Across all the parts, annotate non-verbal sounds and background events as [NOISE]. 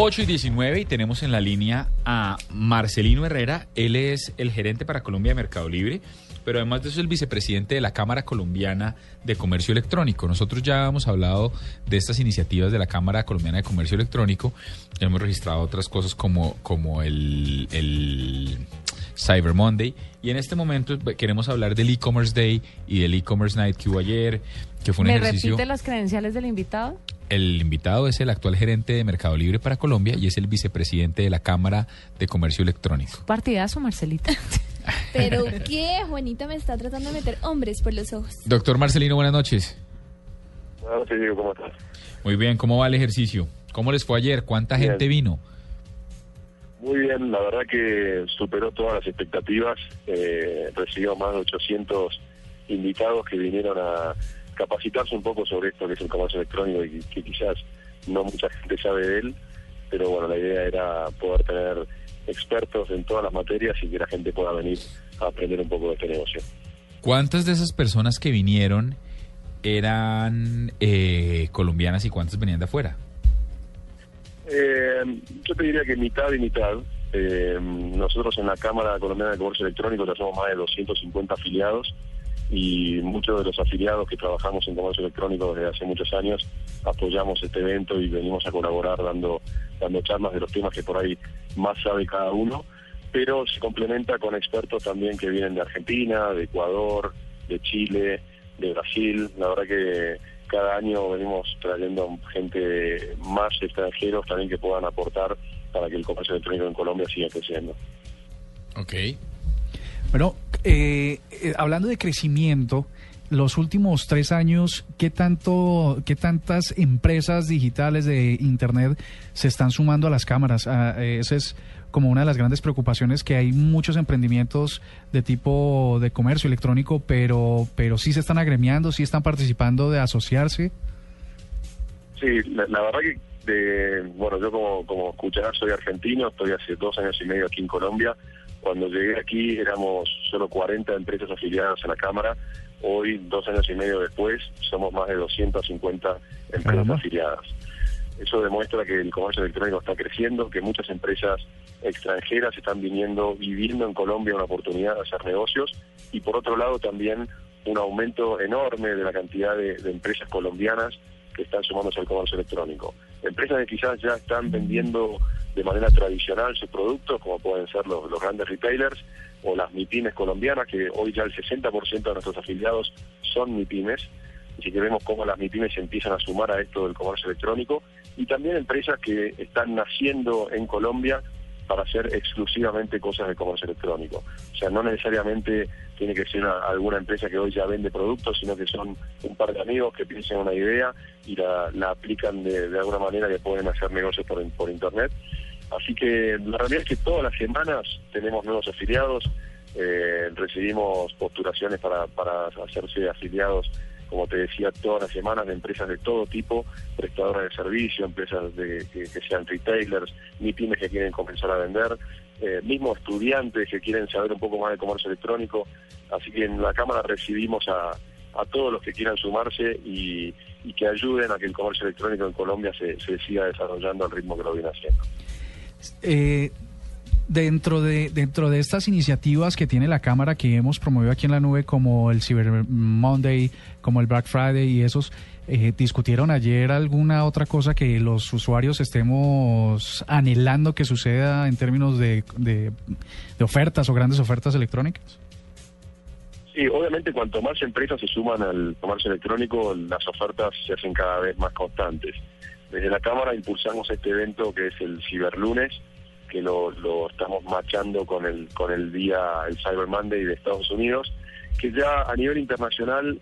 8 y 19 y tenemos en la línea a Marcelino Herrera. Él es el gerente para Colombia de Mercado Libre, pero además de eso es el vicepresidente de la Cámara Colombiana de Comercio Electrónico. Nosotros ya hemos hablado de estas iniciativas de la Cámara Colombiana de Comercio Electrónico. Hemos registrado otras cosas como, como el, el Cyber Monday. Y en este momento queremos hablar del e-commerce day y del e-commerce night que hubo ayer, que fue un ¿Me ejercicio. repite las credenciales del invitado? El invitado es el actual gerente de Mercado Libre para Colombia y es el vicepresidente de la Cámara de Comercio Electrónico. Partidazo, Marcelita. [LAUGHS] Pero qué, Juanita me está tratando de meter hombres por los ojos. Doctor Marcelino, buenas noches. Buenas noches, Diego, ¿cómo estás? Muy bien, ¿cómo va el ejercicio? ¿Cómo les fue ayer? ¿Cuánta Bien. gente vino? Muy bien, la verdad que superó todas las expectativas. Eh, recibió más de 800 invitados que vinieron a capacitarse un poco sobre esto que es el comercio electrónico y que quizás no mucha gente sabe de él, pero bueno, la idea era poder tener expertos en todas las materias y que la gente pueda venir a aprender un poco de este negocio. ¿Cuántas de esas personas que vinieron eran eh, colombianas y cuántas venían de afuera? Eh, yo te diría que mitad y mitad. Eh, nosotros en la Cámara Colombiana de Comercio Electrónico somos más de 250 afiliados y muchos de los afiliados que trabajamos en comercio electrónico desde hace muchos años apoyamos este evento y venimos a colaborar dando, dando charlas de los temas que por ahí más sabe cada uno, pero se complementa con expertos también que vienen de Argentina, de Ecuador, de Chile, de Brasil. La verdad que cada año venimos trayendo gente más extranjeros también que puedan aportar para que el comercio electrónico en Colombia siga creciendo. Ok. Bueno, eh, eh, hablando de crecimiento, los últimos tres años, ¿qué tanto, qué tantas empresas digitales de Internet se están sumando a las cámaras? Ah, eh, esa es como una de las grandes preocupaciones que hay muchos emprendimientos de tipo de comercio electrónico, pero, pero sí se están agremiando, sí están participando de asociarse. Sí, la, la verdad que, de, bueno, yo como, como escucharás soy argentino, estoy hace dos años y medio aquí en Colombia. Cuando llegué aquí éramos solo 40 empresas afiliadas a la Cámara. Hoy, dos años y medio después, somos más de 250 empresas afiliadas. Eso demuestra que el comercio electrónico está creciendo, que muchas empresas extranjeras están viniendo, viviendo en Colombia una oportunidad de hacer negocios y por otro lado también un aumento enorme de la cantidad de, de empresas colombianas que están sumándose al comercio electrónico. Empresas que quizás ya están vendiendo de manera tradicional sus productos, como pueden ser los, grandes retailers o las MIPIMES colombianas, que hoy ya el 60% de nuestros afiliados son MIPIMES, así que vemos cómo las MIPIMES empiezan a sumar a esto del comercio electrónico, y también empresas que están naciendo en Colombia para hacer exclusivamente cosas de comercio electrónico. O sea, no necesariamente tiene que ser una- alguna empresa que hoy ya vende productos, sino que son un par de amigos que piensan una idea y la, la aplican de, alguna manera que pueden hacer negocios por, por Internet. Así que la realidad es que todas las semanas tenemos nuevos afiliados, eh, recibimos postulaciones para, para hacerse afiliados, como te decía, todas las semanas de empresas de todo tipo, prestadoras de servicio, empresas de, que, sean retailers, pymes que quieren comenzar a vender, eh, mismo estudiantes que quieren saber un poco más de comercio electrónico. Así que en la Cámara recibimos a, todos los que quieran sumarse y, que ayuden a que el comercio electrónico en Colombia se, se siga desarrollando al ritmo que lo viene haciendo. Eh, dentro de dentro de estas iniciativas que tiene la cámara que hemos promovido aquí en la nube como el Cyber Monday como el Black Friday y esos eh, discutieron ayer alguna otra cosa que los usuarios estemos anhelando que suceda en términos de, de, de ofertas o grandes ofertas electrónicas Sí, obviamente cuanto más empresas se suman al comercio electrónico, las ofertas se hacen cada vez más constantes. Desde la Cámara impulsamos este evento que es el Ciberlunes, que lo, estamos machando con el, con el día, el Cyber Monday de Estados Unidos, que ya a nivel internacional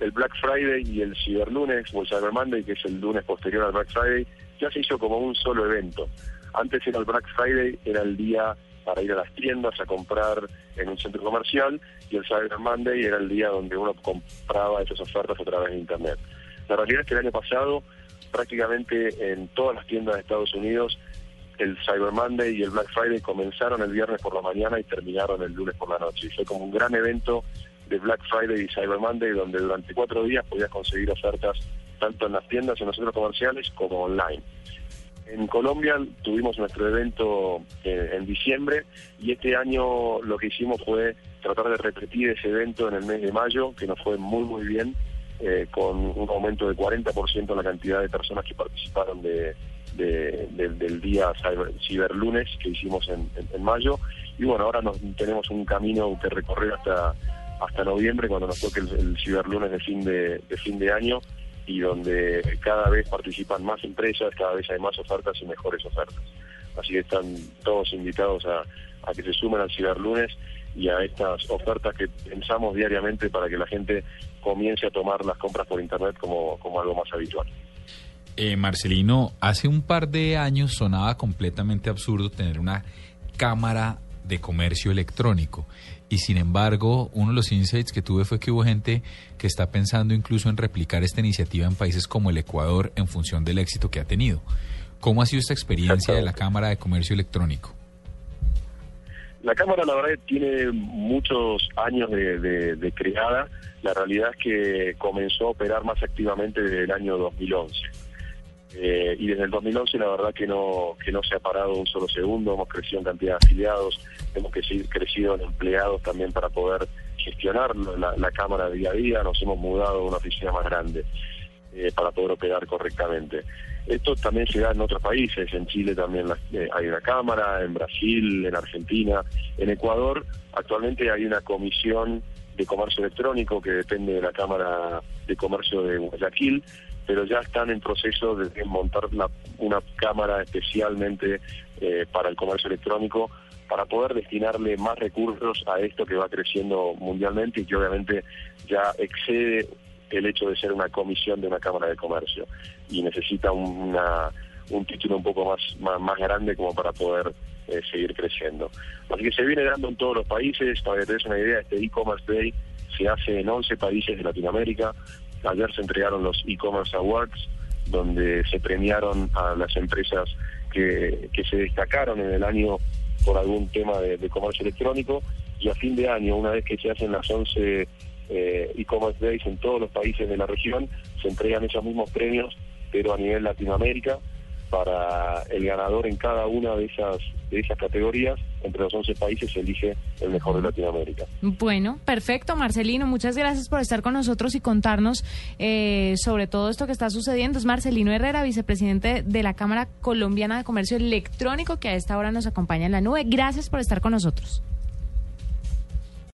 el Black Friday y el Ciberlunes o el Cyber Monday, que es el lunes posterior al Black Friday, ya se hizo como un solo evento. Antes era el Black Friday, era el día para ir a las tiendas a comprar en un centro comercial y el Cyber Monday era el día donde uno compraba esas ofertas a través de Internet. La realidad es que el año pasado prácticamente en todas las tiendas de Estados Unidos el Cyber Monday y el Black Friday comenzaron el viernes por la mañana y terminaron el lunes por la noche. Y fue como un gran evento de Black Friday y Cyber Monday donde durante cuatro días podías conseguir ofertas tanto en las tiendas, en los centros comerciales como online. En Colombia tuvimos nuestro evento eh, en diciembre y este año lo que hicimos fue tratar de repetir ese evento en el mes de mayo, que nos fue muy muy bien, eh, con un aumento de 40% en la cantidad de personas que participaron de, de- del- día Cyber, Ciberlunes que hicimos en, en- mayo. Y bueno, ahora nos, tenemos un camino que recorrer hasta hasta noviembre, cuando nos toque el, el Ciberlunes de fin de, fin de año y donde cada vez participan más empresas, cada vez hay más ofertas y mejores ofertas. Así que están todos invitados a, a que se sumen al Ciberlunes y a estas ofertas que pensamos diariamente para que la gente comience a tomar las compras por Internet como, como algo más habitual. Eh, Marcelino, hace un par de años sonaba completamente absurdo tener una cámara de comercio electrónico. Y sin embargo, uno de los insights que tuve fue que hubo gente que está pensando incluso en replicar esta iniciativa en países como el Ecuador en función del éxito que ha tenido. ¿Cómo ha sido esta experiencia de la Cámara de Comercio Electrónico? La cámara, la verdad, tiene muchos años de, de- de creada. La realidad es que comenzó a operar más activamente desde el año 2011. Eh, y desde el 2011 la verdad que no que no se ha parado un solo segundo, hemos crecido en cantidad de afiliados, hemos creci- crecido en empleados también para poder gestionar la, cámara día a día, nos hemos mudado a una oficina más grande eh, para poder operar correctamente. Esto también se da en otros países, en Chile también eh, hay una cámara, en Brasil, en Argentina, en Ecuador actualmente hay una comisión de comercio electrónico que depende de la Cámara de Comercio de Guayaquil, pero ya están en proceso de montar una cámara especialmente eh, para el comercio electrónico para poder destinarle más recursos a esto que va creciendo mundialmente y que obviamente ya excede el hecho de ser una comisión de una Cámara de Comercio y necesita un- una, un título un poco más, más, más grande como para poder eh, seguir creciendo. Así que se viene dando en todos los países, para que te des una idea, este e-commerce day se hace en 11 países de Latinoamérica. Ayer se entregaron los e-commerce awards, donde se premiaron a las empresas que, que se destacaron en el año por algún tema de, comercio electrónico. Y a fin de año, una vez que se hacen las 11 eh, e-commerce days en todos los países de la región, se entregan esos mismos premios, pero a nivel Latinoamérica, para el ganador en cada una de esas de esas categorías, entre los 11 países se elige el mejor de Latinoamérica. Bueno, perfecto, Marcelino. Muchas gracias por estar con nosotros y contarnos eh, sobre todo esto que está sucediendo. Es Marcelino Herrera, vicepresidente de la Cámara Colombiana de Comercio Electrónico, que a esta hora nos acompaña en la nube. Gracias por estar con nosotros.